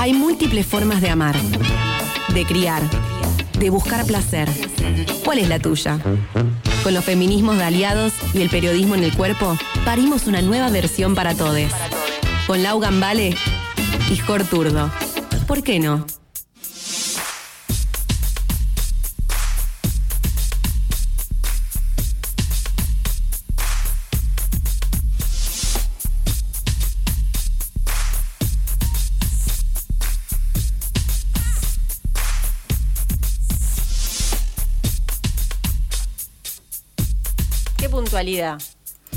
Hay múltiples formas de amar, de criar, de buscar placer. ¿Cuál es la tuya? Con los feminismos de aliados y el periodismo en el cuerpo, parimos una nueva versión para todos. Con Lau Gambale y Jor Turdo. ¿Por qué no?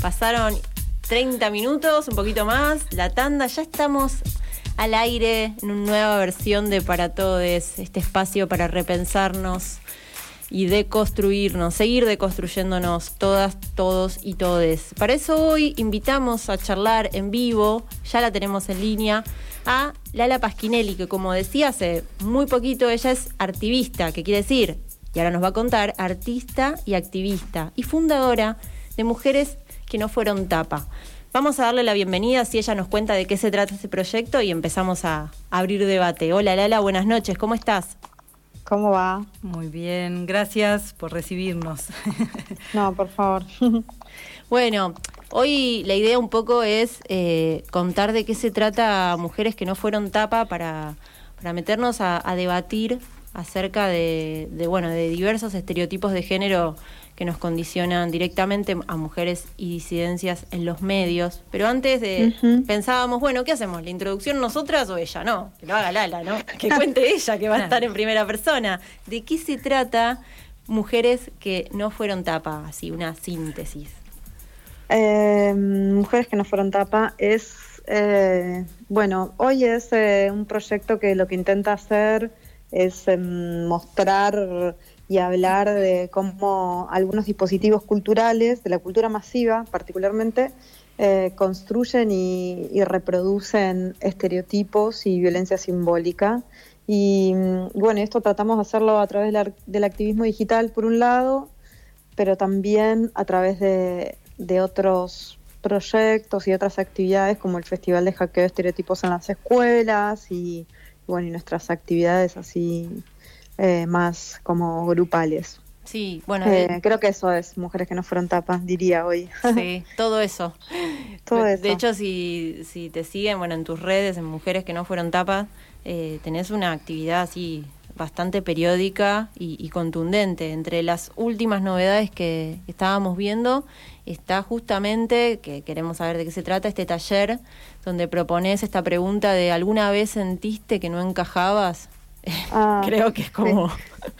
Pasaron 30 minutos, un poquito más, la tanda, ya estamos al aire en una nueva versión de Para Todos, este espacio para repensarnos y deconstruirnos, seguir deconstruyéndonos todas, todos y todes. Para eso hoy invitamos a charlar en vivo, ya la tenemos en línea, a Lala Pasquinelli, que como decía hace muy poquito, ella es activista, que quiere decir, y ahora nos va a contar, artista y activista, y fundadora Mujeres que no fueron tapa. Vamos a darle la bienvenida si ella nos cuenta de qué se trata este proyecto y empezamos a abrir debate. Hola Lala, buenas noches, ¿cómo estás? ¿Cómo va? Muy bien, gracias por recibirnos. No, por favor. Bueno, hoy la idea un poco es eh, contar de qué se trata Mujeres que no fueron tapa para, para meternos a, a debatir acerca de, de, bueno, de diversos estereotipos de género que nos condicionan directamente a mujeres y disidencias en los medios. Pero antes de pensábamos, bueno, ¿qué hacemos? ¿La introducción nosotras o ella? No, que lo haga Lala, ¿no? Que cuente ella, que va a estar en primera persona. ¿De qué se trata mujeres que no fueron tapa? Así, una síntesis. Eh, Mujeres que no fueron tapa es, eh, bueno, hoy es eh, un proyecto que lo que intenta hacer es em, mostrar y hablar de cómo algunos dispositivos culturales, de la cultura masiva particularmente, eh, construyen y, reproducen estereotipos y violencia simbólica. Y mm, bueno, esto tratamos de hacerlo a través del del activismo digital, por un lado, pero también a través de, de otros proyectos y otras actividades como el Festival de Hackeo de Estereotipos en las Escuelas y, bueno, y nuestras actividades así eh, más como grupales. Sí, bueno, Eh, creo que eso es Mujeres que no fueron tapas, diría hoy. sí, todo eso. Todo eso. de hecho, si, si te siguen, bueno, en tus redes, en Mujeres que no fueron tapas, eh, tenés una actividad así bastante periódica y, y contundente. Entre las últimas novedades que estábamos viendo está justamente, que queremos saber de qué se trata, este taller donde propones esta pregunta de ¿alguna vez sentiste que no encajabas? Ah, Creo que es como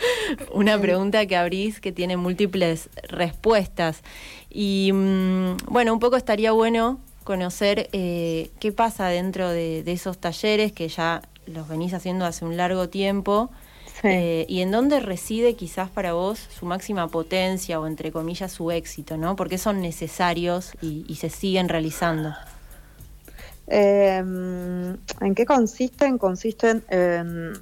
una pregunta que abrís que tiene múltiples respuestas. Y mm, bueno, un poco estaría bueno conocer eh, qué pasa dentro de, de esos talleres que ya los venís haciendo hace un largo tiempo. Sí. eh, y en dónde reside quizás para vos su máxima potencia o entre comillas su éxito, ¿no? Porque son necesarios y, y se siguen realizando. Eh, ¿En qué consisten? Consisten en,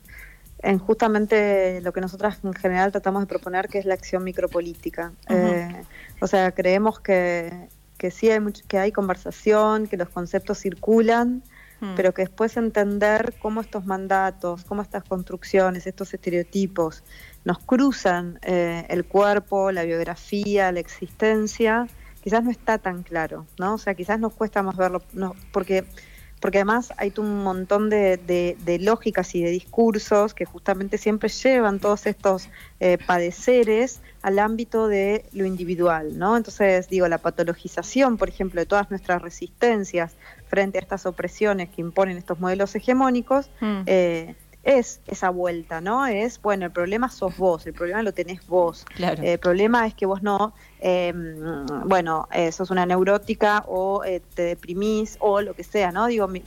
en justamente lo que nosotras en general tratamos de proponer, que es la acción micropolítica. Eh, o sea, creemos que, que sí hay, mucho, que hay conversación, que los conceptos circulan, Mm. pero que después entender cómo estos mandatos, cómo estas construcciones, estos estereotipos nos cruzan eh, el cuerpo, la biografía, la existencia, quizás no está tan claro, ¿no? O sea, quizás nos cuesta más verlo, no, porque, porque además hay un montón de, de- de lógicas y de discursos que justamente siempre llevan todos estos eh, padeceres al ámbito de lo individual, ¿no? Entonces, digo, la patologización, por ejemplo, de todas nuestras resistencias frente a estas opresiones que imponen estos modelos hegemónicos, Mm. eh, es esa vuelta, ¿no? Es, bueno, el problema sos vos, el problema lo tenés vos. Claro. Eh, el problema es que vos no, eh, bueno, eh, sos una neurótica o eh, te deprimís o lo que sea, ¿no? Digo, mi-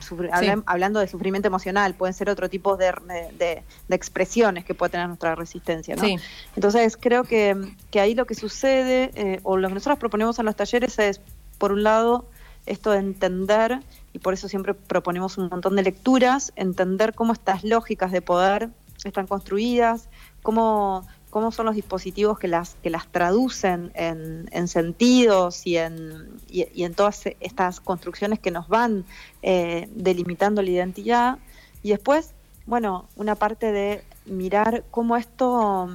sufri- hablando de sufrimiento emocional, pueden ser otro tipo de, de- de expresiones que puede tener nuestra resistencia, ¿no? Sí. Entonces creo que, que ahí lo que sucede, o lo que nosotros proponemos en los talleres es, por un lado, esto de entender, y por eso siempre proponemos un montón de lecturas, entender cómo estas lógicas de poder están construidas, cómo, cómo son los dispositivos que las, que las traducen en, en sentidos y en, y en todas estas construcciones que nos van eh, delimitando la identidad. Y después, bueno, una parte de mirar cómo esto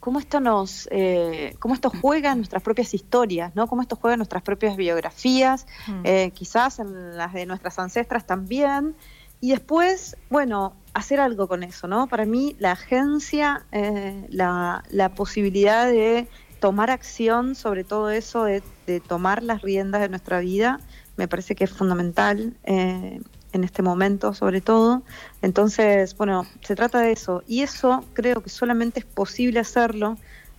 cómo esto nos, eh, cómo esto juega en nuestras propias historias, ¿no? Cómo esto juega en nuestras propias biografías, mm. eh, quizás en las de nuestras ancestras también. Y después, bueno, hacer algo con eso, ¿no? Para mí la agencia, eh, la, la, posibilidad de tomar acción sobre todo eso, de, de, tomar las riendas de nuestra vida, me parece que es fundamental. En este momento sobre todo. Entonces, bueno, se trata de eso. Y eso creo que solamente es posible hacerlo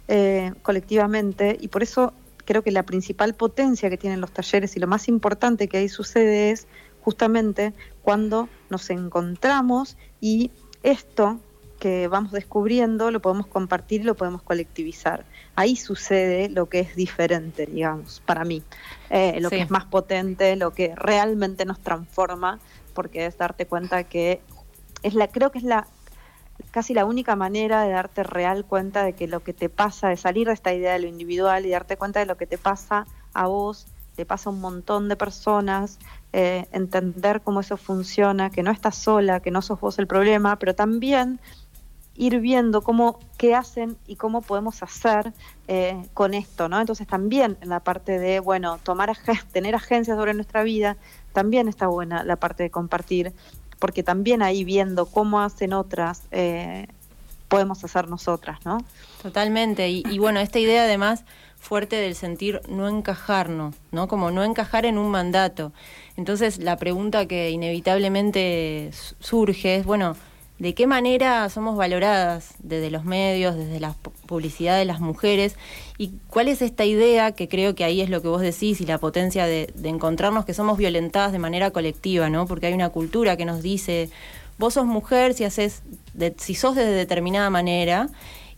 eh, colectivamente y por eso creo que la principal potencia que tienen los talleres y lo más importante que ahí sucede es justamente cuando nos encontramos y esto que vamos descubriendo lo podemos compartir y lo podemos colectivizar. Ahí sucede lo que es diferente, digamos, para mí, eh, lo que es más potente, lo que realmente nos transforma porque es darte cuenta que es la, creo que es la casi la única manera de darte real cuenta de que lo que te pasa, de salir de esta idea de lo individual y darte cuenta de lo que te pasa a vos, te pasa a un montón de personas, eh, entender cómo eso funciona, que no estás sola, que no sos vos el problema, pero también ir viendo cómo, qué hacen y cómo podemos hacer eh, con esto, ¿no? Entonces también en la parte de, bueno, tomar tener agencia sobre nuestra vida, también está buena la parte de compartir, porque también ahí viendo cómo hacen otras, eh, podemos hacer nosotras, ¿no? Totalmente, y, y bueno, esta idea además fuerte del sentir no encajarnos, ¿no? Como no encajar en un mandato. Entonces la pregunta que inevitablemente surge es, bueno, de qué manera somos valoradas desde los medios, desde la publicidad de las mujeres y cuál es esta idea que creo que ahí es lo que vos decís y la potencia de, encontrarnos que somos violentadas de manera colectiva, ¿no? Porque hay una cultura que nos dice, vos sos mujer si haces, si sos de determinada manera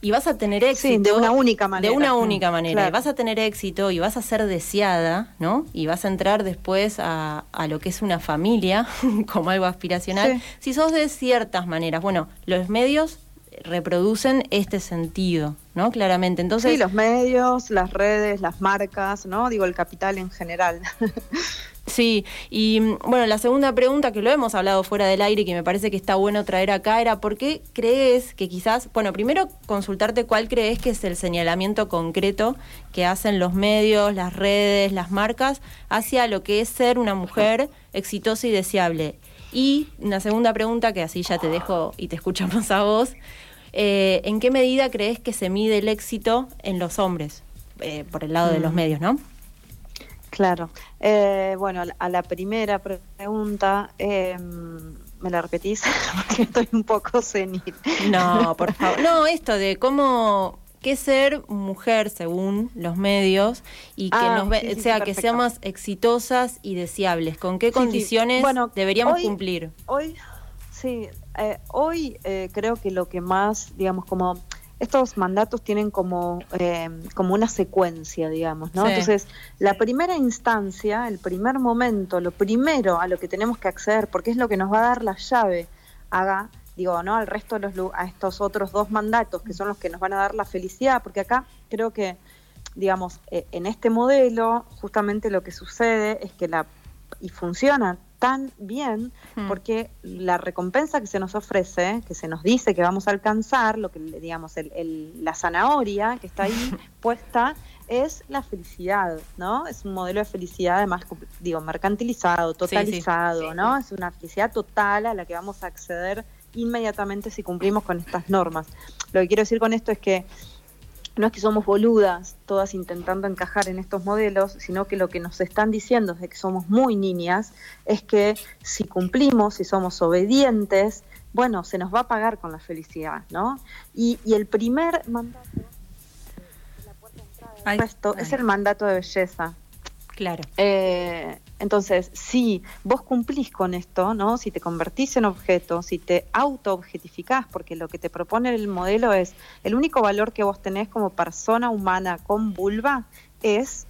y vas a tener éxito. de una única manera. De una única manera. Y vas a tener éxito y vas a ser deseada, ¿no? Y vas a entrar después a, a lo que es una familia, como algo aspiracional, si sos de ciertas maneras. Bueno, los medios reproducen este sentido, ¿no? Claramente. Entonces, sí, los medios, las redes, las marcas, ¿no? Digo, el capital en general. Sí, y mm, bueno, la segunda pregunta que lo hemos hablado fuera del aire y que me parece que está bueno traer acá era ¿por qué crees que quizás, bueno, primero consultarte cuál crees que es el señalamiento concreto que hacen los medios, las redes, las marcas hacia lo que es ser una mujer exitosa y deseable? Y una segunda pregunta que así ya te dejo y te escuchamos a vos, eh, ¿en qué medida crees que se mide el éxito en los hombres? Eh, por el lado de los mm. medios, ¿no? Claro. Eh, bueno, a la primera pregunta, eh, ¿me la repetís? Porque estoy un poco senil. No, por favor. No, esto de cómo qué ser mujer según los medios y que ah, nos sea que seamos exitosas y deseables. ¿Con qué condiciones deberíamos cumplir? Hoy, sí, eh, hoy creo que lo que más, digamos, como estos mandatos tienen como, eh, como una secuencia, digamos, ¿no? Entonces, la primera instancia, el primer momento, lo primero a lo que tenemos que acceder, porque es lo que nos va a dar la llave, haga, digo, ¿no? Al resto de los, a estos otros dos mandatos, que son los que nos van a dar la felicidad, porque acá creo que, digamos, eh, en este modelo, justamente lo que sucede es que la, y funciona tan bien hmm. porque la recompensa que se nos ofrece, que se nos dice que vamos a alcanzar, lo que digamos, el, la zanahoria que está ahí puesta, es la felicidad, ¿no? Es un modelo de felicidad además, digo, mercantilizado, totalizado, ¿no? Es una felicidad total a la que vamos a acceder inmediatamente si cumplimos con estas normas. Lo que quiero decir con esto es que no es que somos boludas todas intentando encajar en estos modelos, sino que lo que nos están diciendo es que somos muy niñas, es que si cumplimos, si somos obedientes, bueno, se nos va a pagar con la felicidad, ¿no? Y, el primer mandato, la puerta de entrada es el mandato de belleza. Claro. Eh, entonces, si vos cumplís con esto, ¿no? Si te convertís en objeto, si te auto-objetificás, porque lo que te propone el modelo es el único valor que vos tenés como persona humana con vulva es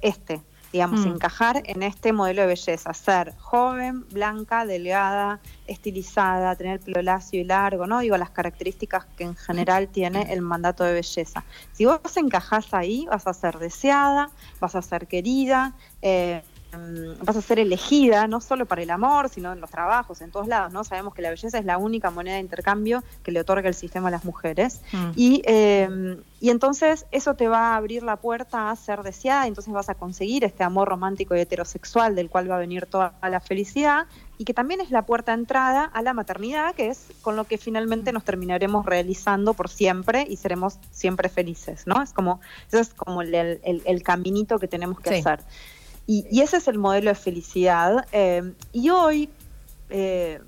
este, digamos, mm. encajar en este modelo de belleza, ser joven, blanca, delgada, estilizada, tener pelo lacio y largo, ¿no? Digo, las características que en general tiene el mandato de belleza. Si vos encajás ahí, vas a ser deseada, vas a ser querida, eh, vas a ser elegida no solo para el amor, sino en los trabajos, en todos lados, ¿no? Sabemos que la belleza es la única moneda de intercambio que le otorga el sistema a las mujeres. Mm. Y, em, y entonces eso te va a abrir la puerta a ser deseada, y entonces vas a conseguir este amor romántico y heterosexual del cual va a venir toda la felicidad, y que también es la puerta de entrada a la maternidad, que es con lo que finalmente nos terminaremos realizando por siempre y seremos siempre felices, ¿no? Es como, eso es como el, el, caminito que tenemos que hacer. Y, ese es el modelo de felicidad. Eh, y hoy, eh,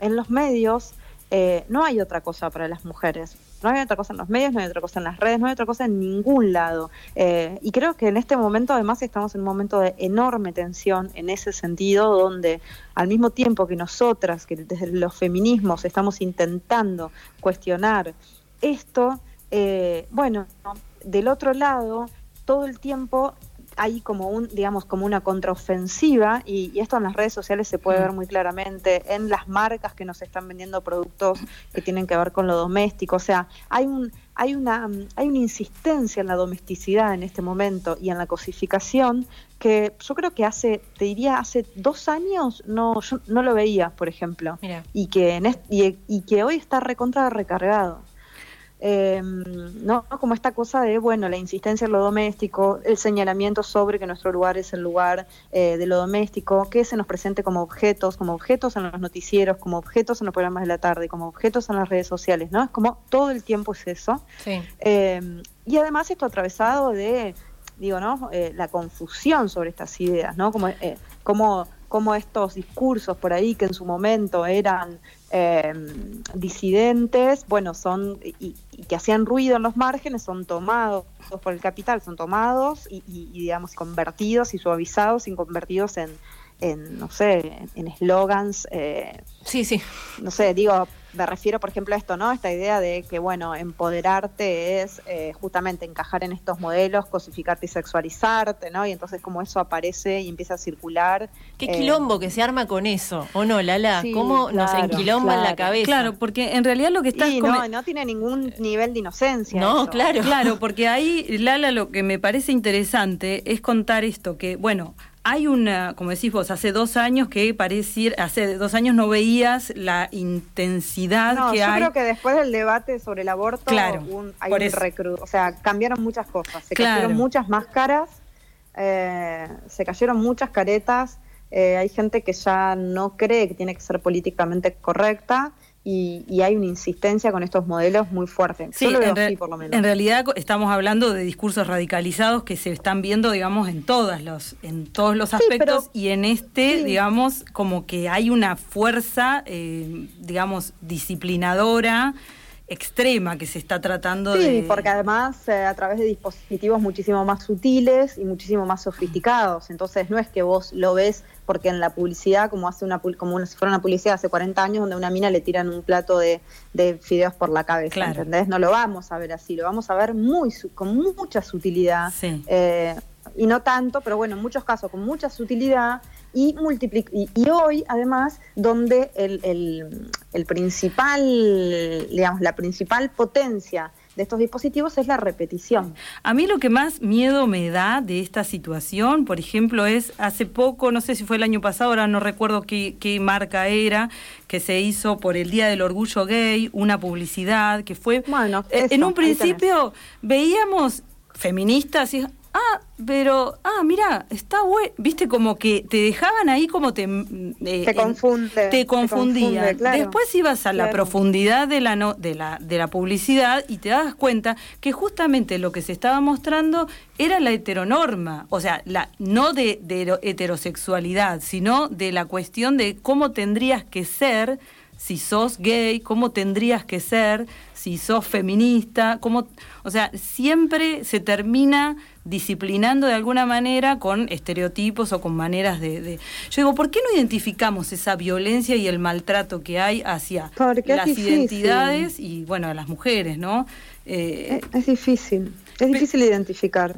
en los medios, eh, no hay otra cosa para las mujeres. No hay otra cosa en los medios, no hay otra cosa en las redes, no hay otra cosa en ningún lado. y creo que en este momento además estamos en un momento de enorme tensión en ese sentido, donde al mismo tiempo que nosotras, que desde los feminismos estamos intentando cuestionar esto, bueno, del otro lado, todo el tiempo hay como un, digamos, como una contraofensiva, y, esto en las redes sociales se puede mm. ver muy claramente, en las marcas que nos están vendiendo productos que tienen que ver con lo doméstico. O sea, hay un, hay una, hay una insistencia en la domesticidad en este momento y en la cosificación que yo creo que hace, te diría, hace dos años no, yo no lo veía, por ejemplo. Y que en y, y que hoy está recontra recargado. Eh, ¿no? Como esta cosa de, bueno, la insistencia en lo doméstico, el señalamiento sobre que nuestro lugar es el lugar eh, de lo doméstico, que se nos presente como objetos, como objetos en los noticieros, como objetos en los programas de la tarde, como objetos en las redes sociales, ¿no? Es como todo el tiempo es eso. Eh, y además esto atravesado de, digo, ¿no? Eh, la confusión sobre estas ideas, ¿no? Como, como como estos discursos por ahí que en su momento eran eh, disidentes, bueno, son y, que hacían ruido en los márgenes, son tomados por el capital, son tomados y, digamos convertidos y suavizados y convertidos en, en no sé, en eslogans. Eh, sí, sí. No sé, digo, me refiero, por ejemplo, a esto, ¿no? Esta idea de que, bueno, empoderarte es eh, justamente encajar en estos modelos, cosificarte y sexualizarte, ¿no? Y entonces como eso aparece y empieza a circular. Qué eh, quilombo que se arma con eso, ¿o no, Lala? ¿Cómo nos enquilomba en la cabeza? Claro, porque en realidad lo que está... no, no tiene ningún nivel de inocencia. No, claro. Claro, porque ahí, Lala, lo que me parece interesante es contar esto, que, bueno, hay una, como decís vos, hace dos años que parecía, hace dos años no veías la intensidad no, que yo hay. creo que después del debate sobre el aborto claro, hay un recru o sea, cambiaron muchas cosas, se cayeron muchas máscaras, eh, se cayeron muchas caretas, eh, hay gente que ya no cree que tiene que ser políticamente correcta y, hay una insistencia con estos modelos muy fuerte. Sí, en, por lo menos. en realidad estamos hablando de discursos radicalizados que se están viendo, digamos, en todos los, en todos los aspectos y en este, digamos, como que hay una fuerza, eh, digamos, disciplinadora extrema que se está tratando de... Sí, porque además eh, a través de dispositivos muchísimo más sutiles y muchísimo más sofisticados. Entonces no es que vos lo ves porque en la publicidad, como hace una como si fuera una publicidad hace 40 años, donde a una mina le tiran un plato de, de fideos por la cabeza, ¿entendés? No lo vamos a ver así, lo vamos a ver muy con mucha sutilidad. Eh, y no tanto, pero bueno, en muchos casos con mucha sutilidad y, y, hoy además donde el, el, el, principal, digamos, la principal potencia de estos dispositivos es la repetición. A mí lo que más miedo me da de esta situación, por ejemplo, es hace poco, no sé si fue el año pasado, ahora no recuerdo qué, qué marca era, que se hizo por el Día del Orgullo Gay, una publicidad que fue... Bueno, eh, en un principio veíamos feministas y ah, pero, ah, mira, está bueno, viste, como que te dejaban ahí como te... Mm, eh, te confunde. Te confundía. Después ibas a la profundidad de la, no, de, la, de la publicidad y te das cuenta que justamente lo que se estaba mostrando era la heteronorma, o sea, la, no de, de heterosexualidad, sino de la cuestión de cómo tendrías que ser si sos gay, cómo tendrías que ser, si sos feminista, cómo, o sea, siempre se termina disciplinando de alguna manera con estereotipos o con maneras de, Yo digo, ¿por qué no identificamos esa violencia y el maltrato que hay hacia las identidades y, bueno, a las mujeres, ¿no? Eh, es, difícil, es difícil identificar.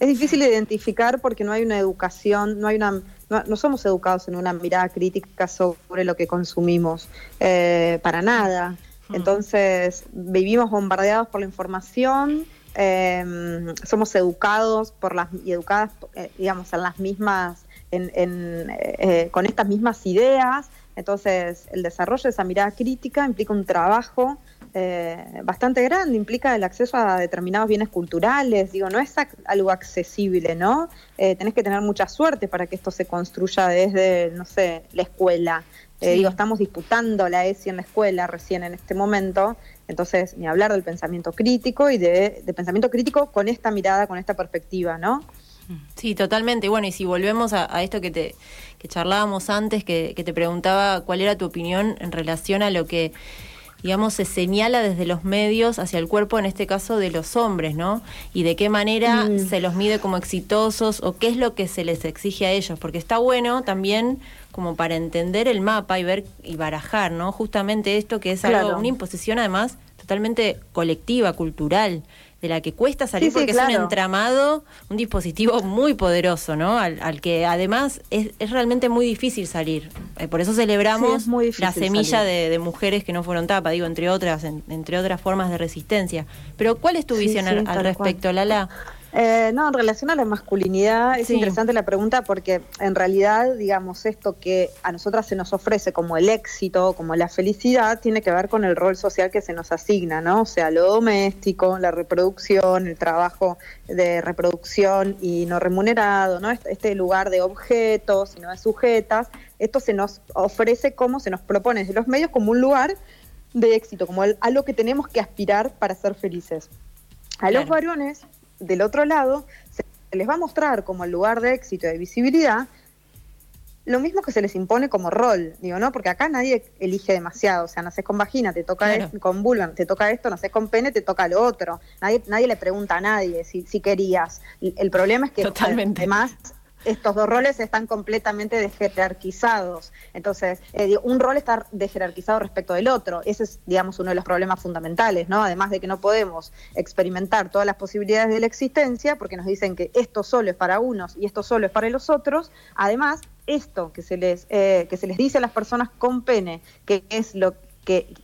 Es difícil identificar porque no hay una educación, no hay una no, somos educados en una mirada crítica sobre lo que consumimos, eh, para nada. Mm. Entonces, vivimos bombardeados por la información, eh, somos educados por las y educadas, eh, digamos, en las mismas con estas mismas ideas. Entonces, el desarrollo de esa mirada crítica implica un trabajo eh, bastante grande, implica el acceso a determinados bienes culturales, digo, no es algo accesible, ¿no? Eh, tenés que tener mucha suerte para que esto se construya desde, no sé, la escuela. Eh, digo, estamos disputando la ESI en la escuela recién en este momento, entonces ni hablar del pensamiento crítico y de, pensamiento crítico con esta mirada, con esta perspectiva, ¿no? Sí, totalmente. Bueno, y si volvemos a, esto que te que charlábamos antes, que, que te preguntaba cuál era tu opinión en relación a lo que digamos, se señala desde los medios hacia el cuerpo, en este caso de los hombres, ¿no? Y de qué manera mm. se los mide como exitosos o qué es lo que se les exige a ellos, porque está bueno también como para entender el mapa y ver y barajar, ¿no? Justamente esto que es algo, una imposición además totalmente colectiva, cultural de la que cuesta salir porque es un entramado, un dispositivo muy poderoso, ¿no? Al, que además es, realmente muy difícil salir. Eh, por eso celebramos la semilla de, mujeres que no fueron tapa, digo, entre otras, entre otras formas de resistencia. Pero ¿cuál es tu visión al, al respecto, Lala? Eh, no, en relación a la masculinidad es interesante la pregunta porque en realidad, digamos, esto que a nosotras se nos ofrece como el éxito, como la felicidad, tiene que ver con el rol social que se nos asigna, ¿no? O sea, lo doméstico, la reproducción, el trabajo de reproducción y no remunerado, ¿no? Este, este lugar de objetos y no de sujetas, esto se nos ofrece como se nos propone desde los medios como un lugar de éxito, como algo que tenemos que aspirar para ser felices. A los varones del otro lado, se les va a mostrar como el lugar de éxito y de visibilidad lo mismo que se les impone como rol, digo, ¿no? Porque acá nadie elige demasiado, o sea, naces con vagina, te toca esto, con vulva, te toca esto, naces con pene, te toca lo otro. Nadie, nadie le pregunta a nadie si, si querías. El problema es que Totalmente. además estos dos roles están completamente desjerarquizados. Entonces, eh, un rol está desjerarquizado respecto del otro. Ese es, digamos, uno de los problemas fundamentales, ¿no? Además de que no podemos experimentar todas las posibilidades de la existencia, porque nos dicen que esto solo es para unos y esto solo es para los otros. Además, esto que se les, eh, que se les dice a las personas con pene, que es lo que,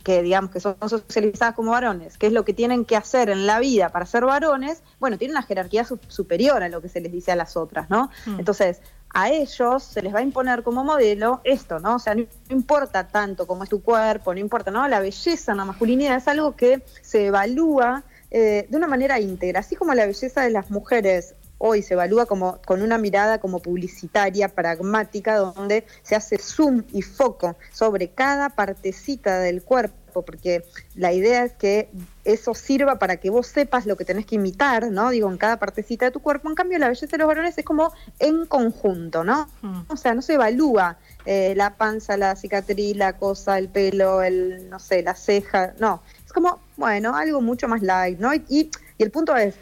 digamos que son socializadas como varones, que es lo que tienen que hacer en la vida para ser varones, bueno, tienen una jerarquía superior a lo que se les dice a las otras, ¿no? Mm. Entonces, a ellos se les va a imponer como modelo esto, ¿no? O sea, no, importa tanto cómo es tu cuerpo, no importa, ¿no? La belleza, la masculinidad es algo que se evalúa eh, de una manera íntegra, así como la belleza de las mujeres hoy se evalúa como con una mirada como publicitaria, pragmática, donde se hace zoom y foco sobre cada partecita del cuerpo, porque la idea es que eso sirva para que vos sepas lo que tenés que imitar, ¿no? Digo, en cada partecita de tu cuerpo. En cambio, la belleza de los varones es como en conjunto, ¿no? Mm. O sea, no se evalúa eh, la panza, la cicatriz, la cosa, el pelo, el, no sé, la ceja, no. Es como, bueno, algo mucho más light, ¿no? y, y el punto es,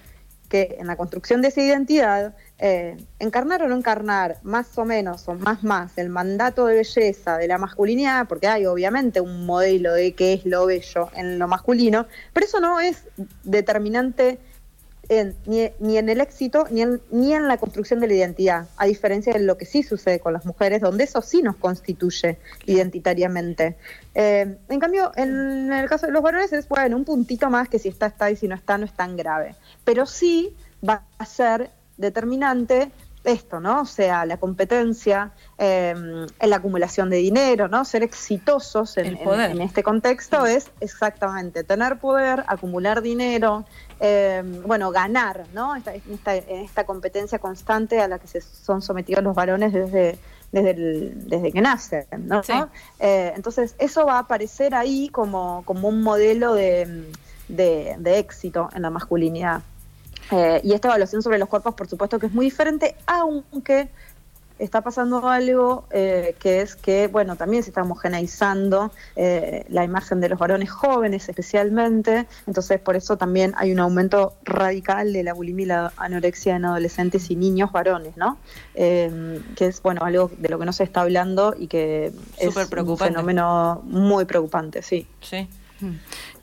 que en la construcción de esa identidad, eh, encarnar o no encarnar más o menos o más más el mandato de belleza de la masculinidad, porque hay obviamente un modelo de qué es lo bello en lo masculino, pero eso no es determinante ni, en el éxito ni en, ni en la construcción de la identidad, a diferencia de lo que sí sucede con las mujeres, donde eso sí nos constituye identitariamente. Eh, en cambio, en el caso de los varones es, bueno, un puntito más que si está, está y si no está, no es tan grave. Pero sí va a ser determinante esto, ¿no? O sea, la competencia, em, la acumulación de dinero, ¿no? Ser exitosos en, este contexto es exactamente tener poder, acumular dinero, em, bueno, ganar, ¿no? Esta, esta, competencia constante a la que se son sometidos los varones desde, desde, desde que nacen, ¿no? Eh, entonces, eso va a aparecer ahí como, como un modelo de, de éxito en la masculinidad. Eh, y esta evaluación sobre los cuerpos, por supuesto que es muy diferente, aunque está pasando algo eh, que es que, bueno, también se está homogeneizando eh, la imagen de los varones jóvenes especialmente, entonces por eso también hay un aumento radical de la bulimia y la anorexia en adolescentes y niños varones, ¿no? que es, bueno, algo de lo que no se está hablando y que es un fenómeno muy preocupante, sí. Sí.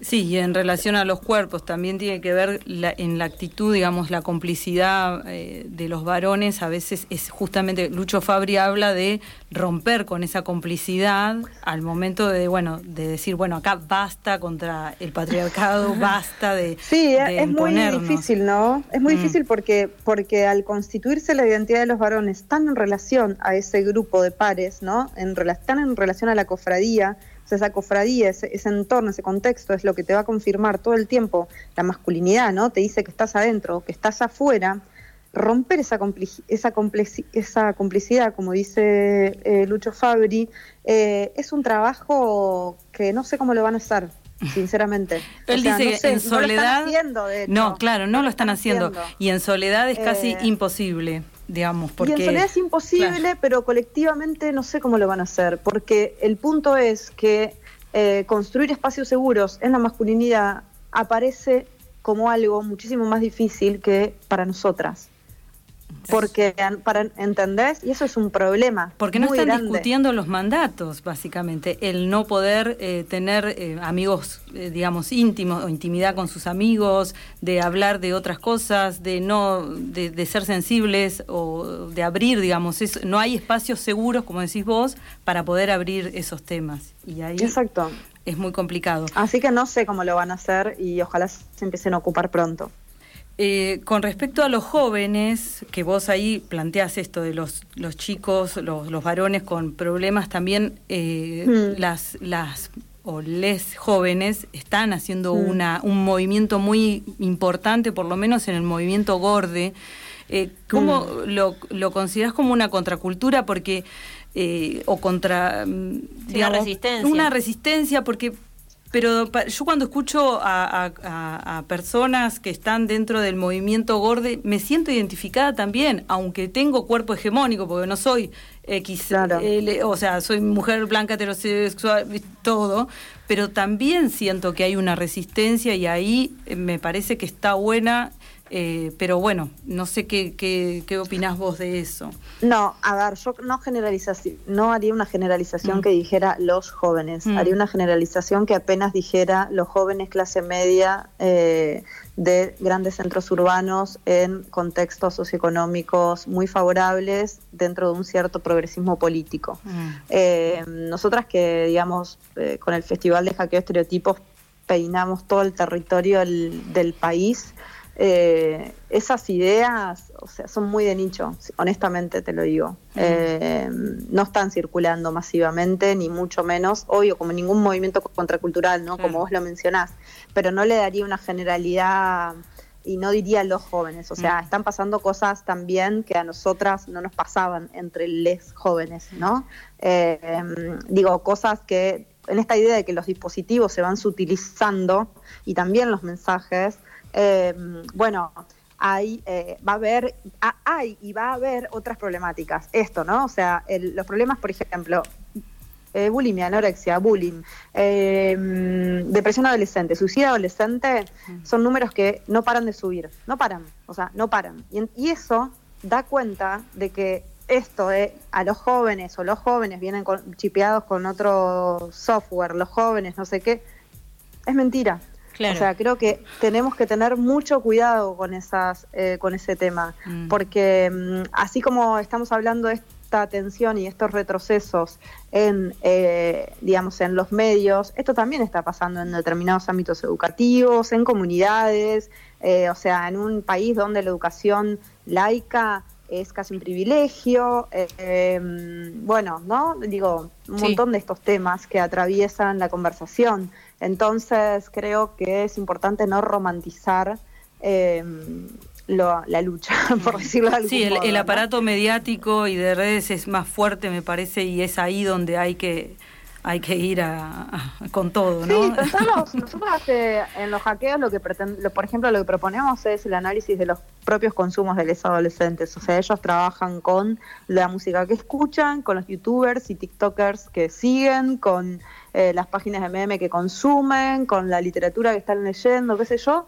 Sí, y en relación a los cuerpos también tiene que ver en la actitud, digamos, la complicidad eh, de los varones. A veces es justamente, Lucho Fabri habla de romper con esa complicidad al momento de, bueno, de decir, bueno, acá basta contra el patriarcado, basta de. Sí, es muy difícil, ¿no? Es muy mm. difícil porque, porque al constituirse la identidad de los varones están en relación a ese grupo de pares, ¿no? En, están en relación a la cofradía esa cofradía, ese, entorno, ese contexto es lo que te va a confirmar todo el tiempo la masculinidad, ¿no? Te dice que estás adentro, que estás afuera. Romper esa, esa, esa complicidad, como dice eh, Lucho Fabri, eh, es un trabajo que no sé cómo lo van a hacer sinceramente. Él dice en soledad. No, claro, no, lo están, haciendo. Y en soledad es casi eh, imposible digamos, porque... Y en soledad es imposible, pero colectivamente no sé cómo lo van a hacer, porque el punto es que eh, construir espacios seguros en la masculinidad aparece como algo muchísimo más difícil que para nosotras. Porque, para, ¿entendés? Y eso es un problema. Porque no están discutiendo los mandatos, básicamente. El no poder eh, tener eh, amigos, eh, digamos, íntimos o intimidad con sus amigos, de hablar de otras cosas, de no, de, ser sensibles o de abrir, digamos. no hay espacios seguros, como decís vos, para poder abrir esos temas. Y ahí Exacto. es muy complicado. Así que no sé cómo lo van a hacer y ojalá se empiecen a ocupar pronto. Eh, con respecto a los jóvenes, que vos ahí planteás esto de los, los chicos, los, los varones con problemas, también eh, hmm. las, las o les jóvenes están haciendo hmm. una, un movimiento muy importante, por lo menos en el movimiento Gorde. Eh, ¿Cómo hmm. lo, lo considerás como una contracultura? Porque, eh, o contra, mm, digamos, una resistencia. Una resistencia, porque pero yo cuando escucho a, personas que están dentro del movimiento Gorde, me siento identificada también, aunque tengo cuerpo hegemónico, porque no soy X, o sea, soy mujer blanca, heterosexual, todo, pero también siento que hay una resistencia y ahí me parece que está buena eh, pero bueno, no sé qué, qué, qué, opinás vos de eso. No, a ver, yo no no haría una generalización mm. que dijera los jóvenes, mm. haría una generalización que apenas dijera los jóvenes clase media eh, de grandes centros urbanos en contextos socioeconómicos muy favorables dentro de un cierto progresismo político. Mm. Eh, nosotras que, digamos, con el Festival de Hackeo Estereotipos peinamos todo el territorio del país, eh, esas ideas, o sea, son muy de nicho, honestamente te lo digo. Eh, no están circulando masivamente, ni mucho menos, obvio, como ningún movimiento contracultural, ¿no? Como vos lo mencionás, pero no le daría una generalidad y no diría los jóvenes, o sea, están pasando cosas también que a nosotras no nos pasaban entre les jóvenes, ¿no? Eh, digo, cosas que en esta idea de que los dispositivos se van sutilizando y también los mensajes, eh, bueno, hay, eh, va a haber, hay y va a haber otras problemáticas. Esto, ¿no? O sea, los problemas, por ejemplo, eh, bulimia, anorexia, bullying, depresión adolescente, suicidio adolescente, son números que no paran de subir, no paran, o sea, no paran. Y, y eso da cuenta de que esto de a los jóvenes o los jóvenes vienen con, chipeados con otro software, los jóvenes, no sé qué, es mentira. O sea, creo que tenemos que tener mucho cuidado con esas, eh, con ese tema, mm. porque mm, así como estamos hablando de esta tensión y estos retrocesos en, eh, digamos, en los medios, esto también está pasando en determinados ámbitos educativos, en comunidades, eh, o sea, en un país donde la educación laica es casi un privilegio, mm, bueno, ¿no? Digo, un montón de estos temas que atraviesan la conversación. Entonces creo que es importante no romantizar eh, la lucha, por decirlo de Sí, el, aparato mediático y de redes es más fuerte, me parece, y es ahí donde hay que hay que ir a, con todo, ¿no? Sí, nosotros eh, en los hackeos lo que pretende, por ejemplo, lo que proponemos es el análisis de los propios consumos de los adolescentes. O sea, ellos trabajan con la música que escuchan, con los youtubers y tiktokers que siguen, con eh, las páginas de meme que consumen, con la literatura que están leyendo, qué sé yo.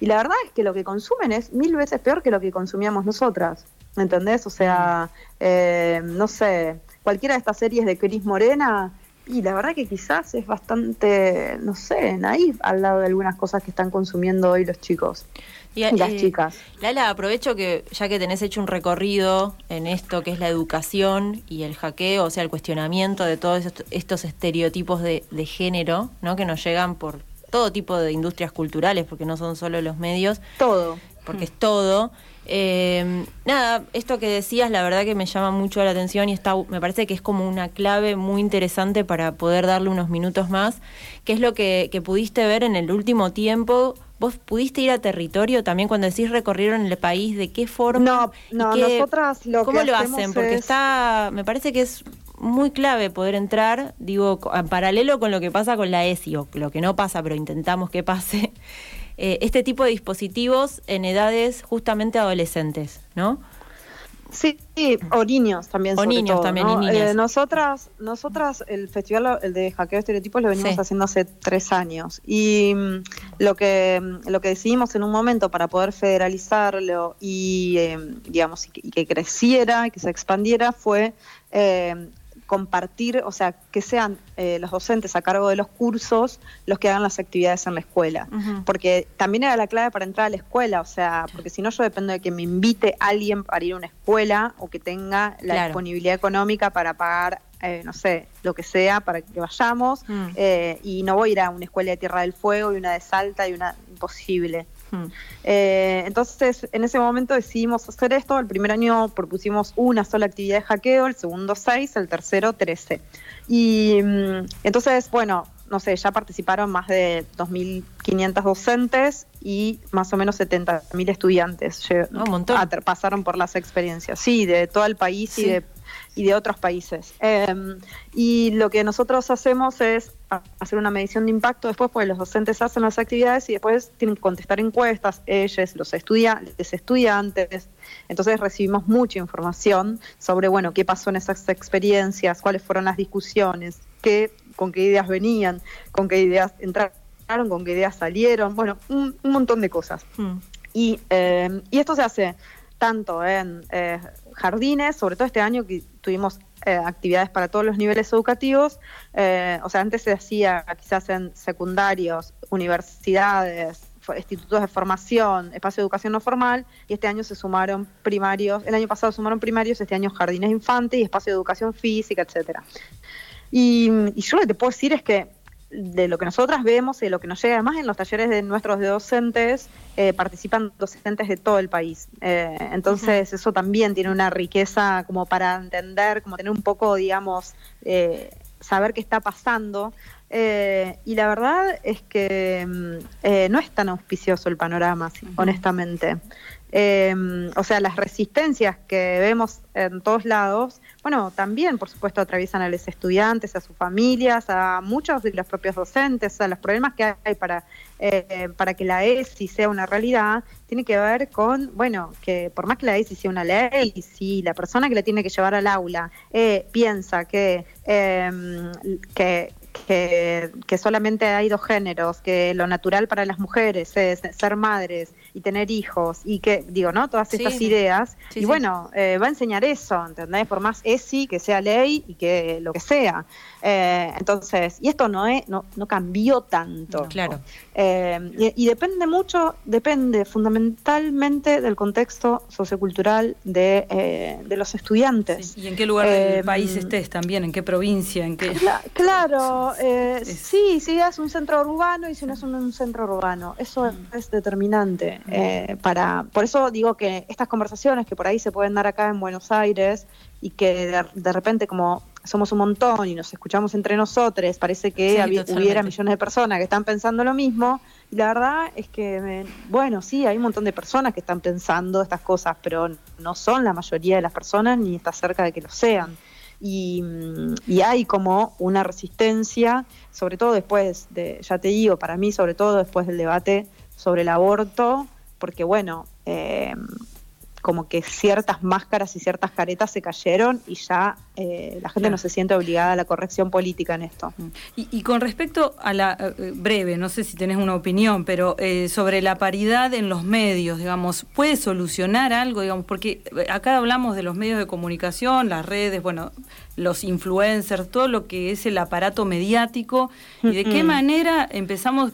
Y la verdad es que lo que consumen es mil veces peor que lo que consumíamos nosotras. ¿Me entendés? O sea, eh, no sé, cualquiera de estas series de Cris Morena y la verdad que quizás es bastante, no sé, naif al lado de algunas cosas que están consumiendo hoy los chicos. Y, las eh, chicas. Lala, aprovecho que ya que tenés hecho un recorrido en esto que es la educación y el hackeo, o sea, el cuestionamiento de todos estos estereotipos de, de género, ¿no? Que nos llegan por todo tipo de industrias culturales, porque no son solo los medios. Todo. Porque es todo. Eh, nada, esto que decías, la verdad que me llama mucho la atención y está, me parece que es como una clave muy interesante para poder darle unos minutos más, que es lo que, pudiste ver en el último tiempo. ¿Vos pudiste ir a territorio también cuando decís recorrieron el país? ¿De qué forma? No, no, nosotras lo ¿Cómo lo hacen? Porque está, me parece que es muy clave poder entrar, digo, en paralelo con lo que pasa con la ESI, o lo que no pasa, pero intentamos que pase, eh, este tipo de dispositivos en edades justamente adolescentes, ¿no? Sí, o niños también. O niños también, y niñas. Eh, nosotras, nosotras, el festival el de hackeo de estereotipos lo venimos haciendo hace tres años. Y mm, lo que mm, lo que decidimos en un momento para poder federalizarlo y, em, digamos, y que, creciera, y que se expandiera, fue em, compartir, o sea, que sean eh, los docentes a cargo de los cursos los que hagan las actividades en la escuela. Porque también era la clave para entrar a la escuela, o sea, porque si no yo dependo de que me invite alguien para ir a una escuela o que tenga la disponibilidad económica para pagar, eh, no sé, lo que sea, para que vayamos. Mm. Eh, y no voy a ir a una escuela de Tierra del Fuego y una de Salta y una imposible. Eh, entonces, en ese momento decidimos hacer esto. El primer año propusimos una sola actividad de hackeo, el segundo seis, el tercero trece. Y mm, entonces, bueno, no sé, ya participaron más de 2.500 docentes y más o menos 70.000 estudiantes. un montón. pasaron por las experiencias, sí, de todo el país y de y de otros países. Em, y lo que nosotros hacemos es hacer una medición de impacto después, pues los docentes hacen las actividades y después tienen que contestar encuestas, ellos, los estudiantes, estudiantes. Entonces recibimos mucha información sobre, bueno, qué pasó en esas experiencias, cuáles fueron las discusiones, qué, con qué ideas venían, con qué ideas entraron, con qué ideas salieron, bueno, un, montón de cosas. Hmm. Y, em, y esto se hace tanto en eh, jardines, sobre todo este año que tuvimos eh, actividades para todos los niveles educativos, eh, o sea, antes se hacía quizás en secundarios, universidades, institutos de formación, espacio de educación no formal, y este año se sumaron primarios, el año pasado sumaron primarios, este año jardines infantes y espacio de educación física, etcétera. Y, y yo lo que te puedo decir es que de lo que nosotras vemos y de lo que nos llega además en los talleres de nuestros docentes eh, participan docentes de todo el país. Eh, entonces eso también tiene una riqueza como para entender como tener un poco digamos eh, saber qué está pasando. Y la verdad es que mm, no es tan auspicioso el panorama honestamente o sea las resistencias que vemos en todos lados bueno, también, por supuesto, atraviesan a los estudiantes, a sus familias, a muchos de los propios docentes, a los problemas que hay para, eh, para que la ESI sea una realidad, tiene que ver con, bueno, que por más que la ESI sea una ley, si la persona que la tiene que llevar al aula eh, piensa que, em, que, que, solamente hay dos géneros, que lo natural para las mujeres es ser madres y tener hijos, y que, digo, ¿no? Todas estas ideas. y bueno, eh, va a enseñar eso, ¿entendés? Por más ESI, que sea ley y que lo que sea. Eh, entonces, y esto no, es, no, no cambió tanto. claro. Eh, y, depende mucho, depende fundamentalmente del contexto sociocultural de, de los estudiantes. y en qué lugar del país estés también, en qué provincia, en qué... claro, eh, sí, sí es un centro urbano y si no es un, centro urbano. Eso mm. es determinante. Eh, para, por eso digo que estas conversaciones que por ahí se pueden dar acá en Buenos Aires y que de, repente como somos un montón y nos escuchamos entre nosotros, parece que hubiera millones de personas que están pensando lo mismo. Y la verdad es que, bueno, sí, hay un montón de personas que están pensando estas cosas, pero no son la mayoría de las personas ni está cerca de que lo sean. Y, hay como una resistencia, sobre todo después de, ya te digo, para mí sobre todo después del debate sobre el aborto, porque bueno, eh, como que ciertas máscaras y ciertas caretas se cayeron y ya eh, la gente no se siente obligada a la corrección política en esto. Y, con respecto a la eh, breve, no sé si tenés una opinión, pero eh, sobre la paridad en los medios, digamos, ¿puede solucionar algo, digamos? Porque acá hablamos de los medios de comunicación, las redes, bueno, los influencers, todo lo que es el aparato mediático, y de qué manera empezamos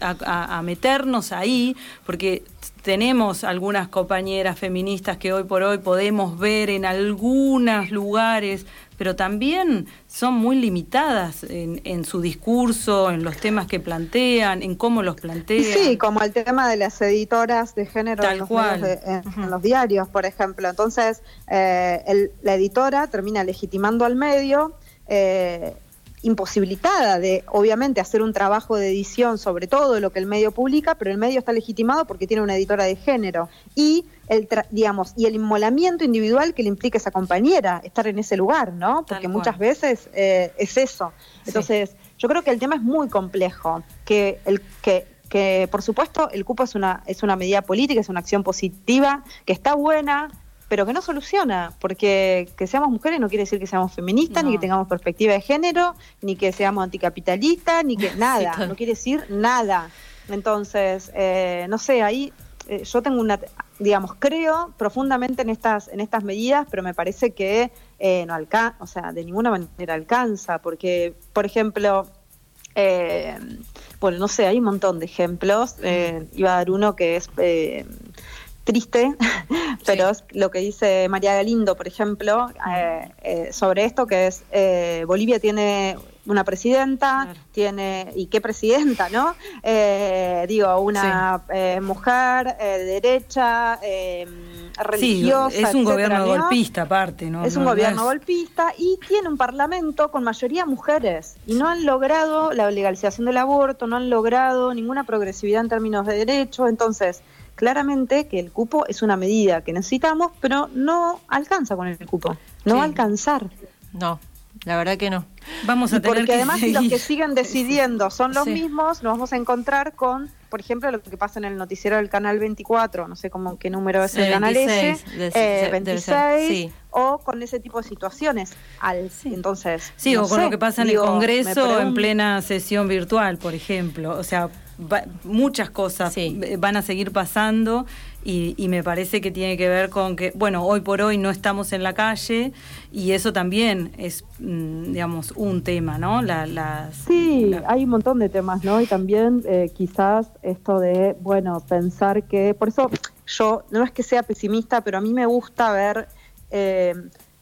a meternos ahí, porque tenemos algunas compañeras feministas que hoy por hoy podemos ver en algunos lugares, pero también son muy limitadas en, su discurso, en los temas que plantean, en cómo los plantean. Sí, como el tema de las editoras de género en los, diarios, por ejemplo. Entonces, eh, la editora termina legitimando al medio. Eh, imposibilitada de, obviamente, hacer un trabajo de edición sobre todo lo que el medio publica, pero el medio está legitimado porque tiene una editora de género y el, digamos, y el inmolamiento individual que le implica esa compañera estar en ese lugar, ¿no? Porque muchas veces eh, es eso. Entonces, yo creo que el tema es muy complejo, que el que que por supuesto el cupo es una es una medida política, es una acción positiva, que está buena, pero que no soluciona, porque que seamos mujeres no quiere decir que seamos feministas, ni que tengamos perspectiva de género, ni que seamos anticapitalistas, ni que nada, no quiere decir nada. Entonces, eh, no sé, ahí eh, yo tengo una, digamos, creo profundamente en estas, en estas medidas, pero me parece que eh, no alcanza, o sea, de ninguna manera alcanza, porque, por ejemplo, bueno, no sé, hay un montón de ejemplos, iba a dar uno que es triste, pero es lo que dice María Galindo, por ejemplo, eh, eh, sobre esto, que es eh, Bolivia tiene una presidenta, tiene, y qué presidenta, ¿no? digo, una mujer de derecha, religiosa. es un gobierno golpista aparte, ¿no? Es un gobierno golpista y tiene un parlamento con mayoría mujeres y no han logrado la legalización del aborto, no han logrado ninguna progresividad en términos de derechos, entonces claramente que el cupo es una medida que necesitamos, pero no alcanza con el cupo, no va a alcanzar. No, la verdad que no. Vamos a tener porque además si los que siguen decidiendo son los mismos, nos vamos a encontrar con, por ejemplo, lo que pasa en el noticiero del canal 24, no sé cómo qué número es el canal ese, 26, eh, o con ese tipo de situaciones. Al, Entonces, sí, o con lo que pasa en el Congreso en plena sesión virtual, por ejemplo. O sea, muchas cosas van a seguir pasando y, me parece que tiene que ver con que, bueno, hoy por hoy no estamos en la calle y eso también es, mm, digamos, un tema, ¿no? La, sí, hay un montón de temas, ¿no? Y también eh, quizás esto de, bueno, pensar que, por eso yo, no es que sea pesimista, pero a mí me gusta ver, eh,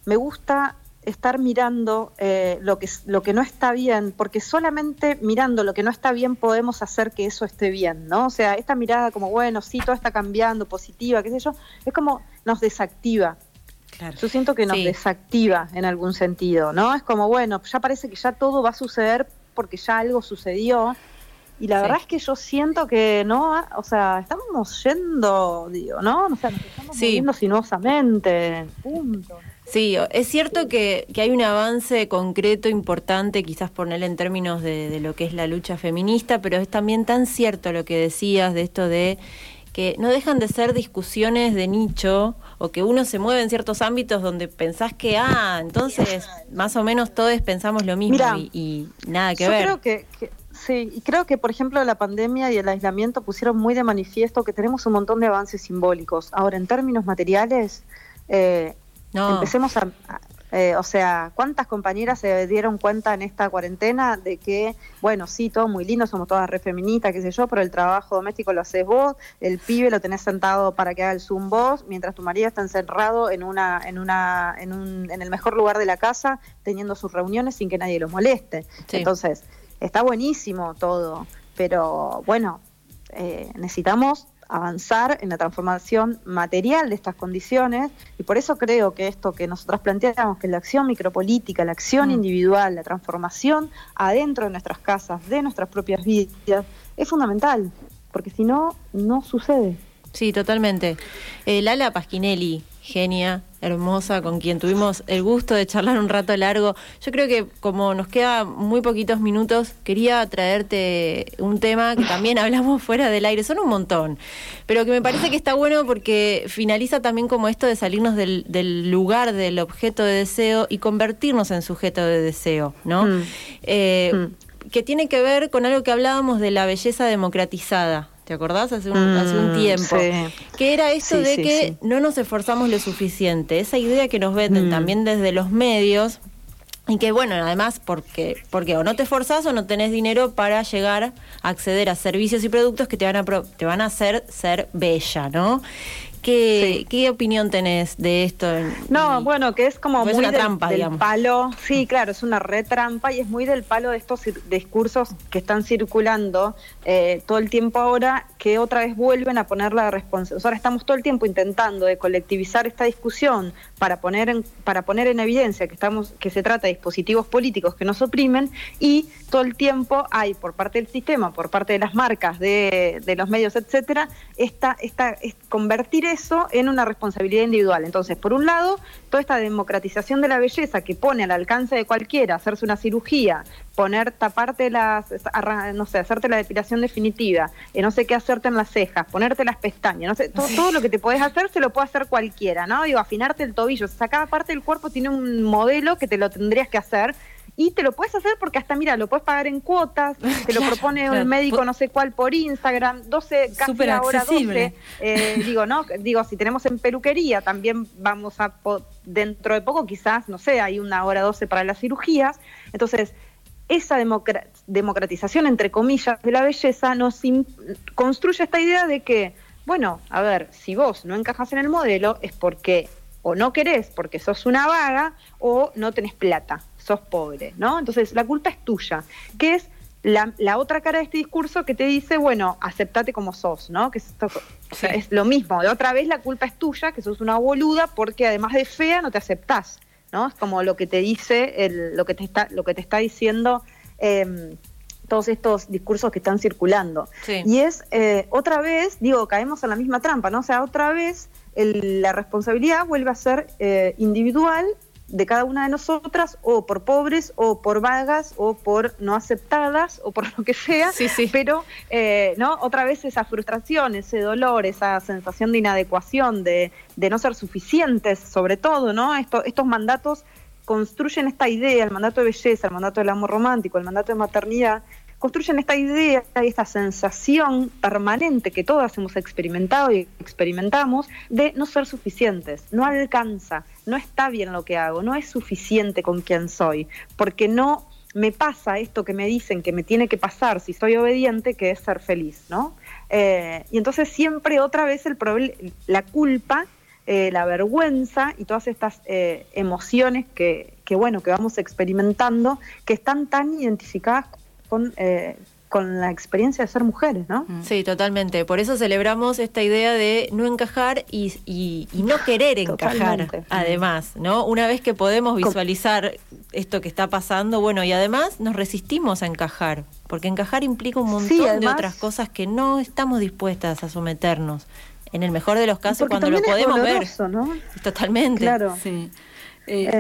me gusta estar mirando eh, lo, que, lo que no está bien, porque solamente mirando lo que no está bien podemos hacer que eso esté bien, ¿no? O sea, esta mirada como, bueno, sí, todo está cambiando, positiva, qué sé yo, es como nos desactiva. Yo siento que nos desactiva en algún sentido, ¿no? Es como, bueno, ya parece que ya todo va a suceder porque ya algo sucedió. Y la verdad es que yo siento que no, o sea, estamos yendo, digo, ¿no? O sea, nos estamos moviendo sinuosamente, punto. Sí, es cierto que, hay un avance concreto importante, quizás ponerle en términos de, lo que es la lucha feminista, pero es también tan cierto lo que decías de esto de que no dejan de ser discusiones de nicho o que uno se mueve en ciertos ámbitos donde pensás que, ah, entonces más o menos todos pensamos lo mismo y, nada que ver. Creo que, sí, y creo que por ejemplo la pandemia y el aislamiento pusieron muy de manifiesto que tenemos un montón de avances simbólicos. Ahora, en términos materiales, eh, Empecemos a, eh, o sea, ¿cuántas compañeras se dieron cuenta en esta cuarentena de que, bueno, sí, todo muy lindo, somos todas re feministas, qué sé yo, pero el trabajo doméstico lo haces vos, el pibe lo tenés sentado para que haga el Zoom vos, mientras tu marido está encerrado en una, en una, en un, en el mejor lugar de la casa, teniendo sus reuniones sin que nadie lo moleste. Entonces, está buenísimo todo, pero bueno, eh, necesitamos avanzar en la transformación material de estas condiciones y por eso creo que esto que nosotros planteamos, que la acción micropolítica, la acción mm. individual, la transformación adentro de nuestras casas, de nuestras propias vidas, es fundamental, porque si no, no sucede. Sí, totalmente. Eh, Lala Pasquinelli, genia, hermosa, con quien tuvimos el gusto de charlar un rato largo. Yo creo que como nos queda muy poquitos minutos, quería traerte un tema que también hablamos fuera del aire, son un montón, pero que me parece que está bueno porque finaliza también como esto de salirnos del, lugar del objeto de deseo y convertirnos en sujeto de deseo, ¿no? Mm. Eh, mm. Que tiene que ver con algo que hablábamos de la belleza democratizada, ¿Te acordás? Hace un, hace un mm, tiempo. Que era esto de que no nos esforzamos lo suficiente. Esa idea que nos venden mm. también desde los medios. Y que bueno, además, porque, porque o no te esforzás o no tenés dinero para llegar a acceder a servicios y productos que te van a, te van a hacer ser bella, ¿no? ¿Qué, ¿Qué opinión tenés de esto? No, bueno, que es como muy una del, trampa, palo. Sí, claro, es una retrampa y es muy del palo de estos discursos que están circulando eh, todo el tiempo ahora, que otra vez vuelven a poner la responsabilidad. Ahora estamos todo el tiempo intentando de colectivizar esta discusión para poner en, para poner en evidencia que estamos que se trata de dispositivos políticos que nos oprimen y todo el tiempo hay por parte del sistema, por parte de las marcas, de, de los medios, etcétera, esta, esta, es convertir eso en una responsabilidad individual. Entonces, por un lado, toda esta democratización de la belleza que pone al alcance de cualquiera hacerse una cirugía, poner, taparte las, no sé, hacerte la depilación definitiva, eh, no sé qué hacerte en las cejas, ponerte las pestañas, no sé, todo, lo que te puedes hacer se lo puede hacer cualquiera, ¿no? Digo, afinarte el tobillo, o sea, cada parte del cuerpo tiene un modelo que te lo tendrías que hacer y te lo puedes hacer porque hasta, mira, lo puedes pagar en cuotas, te lo propone un médico no sé cuál por Instagram, 12, casi Super ahora 12. Eh, digo, ¿no? Digo, si tenemos en peluquería, también vamos a, dentro de poco quizás, no sé, hay una hora 12 para las cirugías. Entonces, esa democratización, entre comillas, de la belleza nos construye esta idea de que, bueno, a ver, si vos no encajas en el modelo es porque o no querés porque sos una vaga o no tenés plata sos pobre, ¿no? Entonces la culpa es tuya, que es la, otra cara de este discurso que te dice, bueno, aceptate como sos, ¿no? Que es, es lo mismo, de otra vez la culpa es tuya, que sos una boluda porque además de fea no te aceptás, ¿no? Es como lo que te dice, el, lo, que te está, lo que te está diciendo em, todos estos discursos que están circulando. Y es, eh, otra vez, digo, caemos en la misma trampa, ¿no? O sea, otra vez la responsabilidad vuelve a ser eh, individual de cada una de nosotras, o por pobres, o por vagas, o por no aceptadas, o por lo que sea, pero eh, no otra vez esa frustración, ese dolor, esa sensación de inadecuación, de, de no ser suficientes, sobre todo, ¿no? Esto, estos mandatos construyen esta idea, el mandato de belleza, el mandato del amor romántico, el mandato de maternidad, construyen esta idea y esta sensación permanente que todas hemos experimentado y experimentamos de no ser suficientes, no alcanza, no está bien lo que hago, no es suficiente con quien soy, porque no me pasa esto que me dicen que me tiene que pasar si soy obediente, que es ser feliz, ¿no? Eh, y entonces siempre otra vez el la culpa, eh, la vergüenza y todas estas eh, emociones que, que, bueno, que vamos experimentando, que están tan identificadas con, eh, con la experiencia de ser mujeres, ¿no? Mm. Sí, totalmente. Por eso celebramos esta idea de no encajar y, y, no querer encajar, además, ¿no? Una vez que podemos visualizar esto que está pasando, bueno, y además nos resistimos a encajar, porque encajar implica un montón de otras cosas que no estamos dispuestas a someternos. En el mejor de los casos, cuando lo podemos ver. ¿no? Totalmente. Claro. Sí. Eh,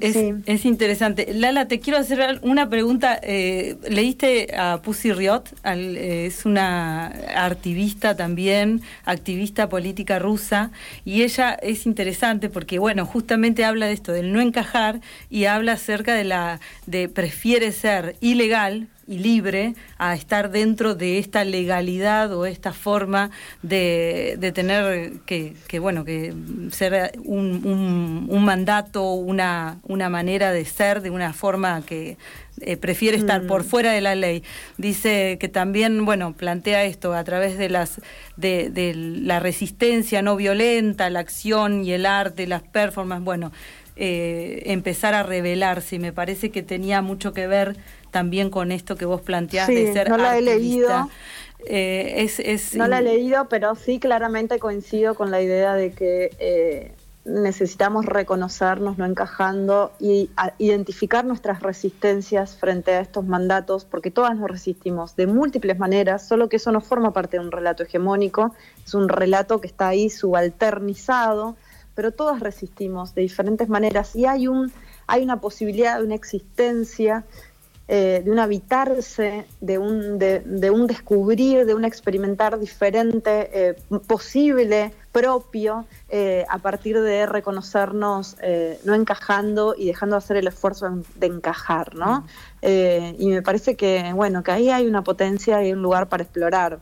eh, es, interesante. Lala, te quiero hacer una pregunta. Eh, ¿Leíste a Pussy Riot? es una activista también, activista política rusa, y ella es interesante porque, bueno, justamente habla de esto, del no encajar, y habla acerca de la, de prefiere ser ilegal, y libre a estar dentro de esta legalidad o esta forma de, de tener que, que, bueno que ser un, un, mandato una, una manera de ser de una forma que eh, prefiere estar por mm. fuera de la ley dice que también bueno plantea esto a través de las de, de la resistencia no violenta la acción y el arte las performances bueno eh, empezar a revelarse. Me parece que tenía mucho que ver también con esto que vos planteás de ser no la he leído. Eh, es, no la he leído, pero sí claramente coincido con la idea de que, eh, necesitamos reconocernos no encajando y identificar nuestras resistencias frente a estos mandatos, porque todas nos resistimos de múltiples maneras, solo que eso no forma parte de un relato hegemónico, es un relato que está ahí subalternizado, pero todas resistimos de diferentes maneras y hay, un, hay una posibilidad de una existencia eh, de un habitarse, de un, de, un descubrir, de un experimentar diferente, eh, posible, propio, eh, a partir de reconocernos no encajando y dejando de hacer el esfuerzo de encajar, ¿no? y me parece que, bueno, que ahí hay una potencia y un lugar para explorar.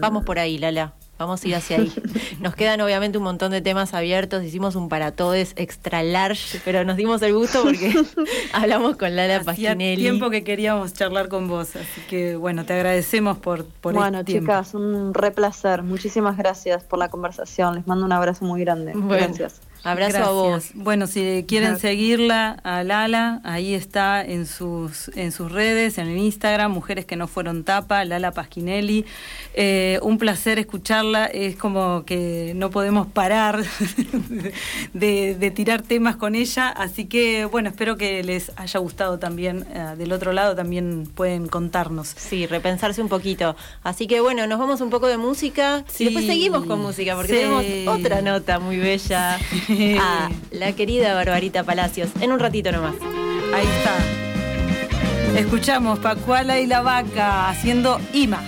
Vamos por ahí, Lala. Vamos a ir hacia ahí. Nos quedan obviamente un montón de temas abiertos. Hicimos un para todos extra large, pero nos dimos el gusto porque hablamos con Lala Hacía tiempo que queríamos charlar con vos, así que bueno, te agradecemos por, por Bueno, chicas, un re placer. Muchísimas gracias por la conversación. Les mando un abrazo muy grande. Gracias. Abrazo a vos. Bueno, si quieren seguirla a Lala, ahí está en sus, en sus redes, en el Instagram, Mujeres que no fueron tapa, Lala Pasquinelli. Eh, un placer escucharla, es como que no podemos parar de, tirar temas con ella, así que bueno, espero que les haya gustado también. Eh, del otro lado también pueden contarnos. Sí, repensarse un poquito. Así que bueno, nos vamos un poco de música y después seguimos con música porque tenemos otra nota muy bella. a la querida Barbarita Palacios. En un ratito nomás. Ahí está. Escuchamos Pacuala y la vaca haciendo Ima.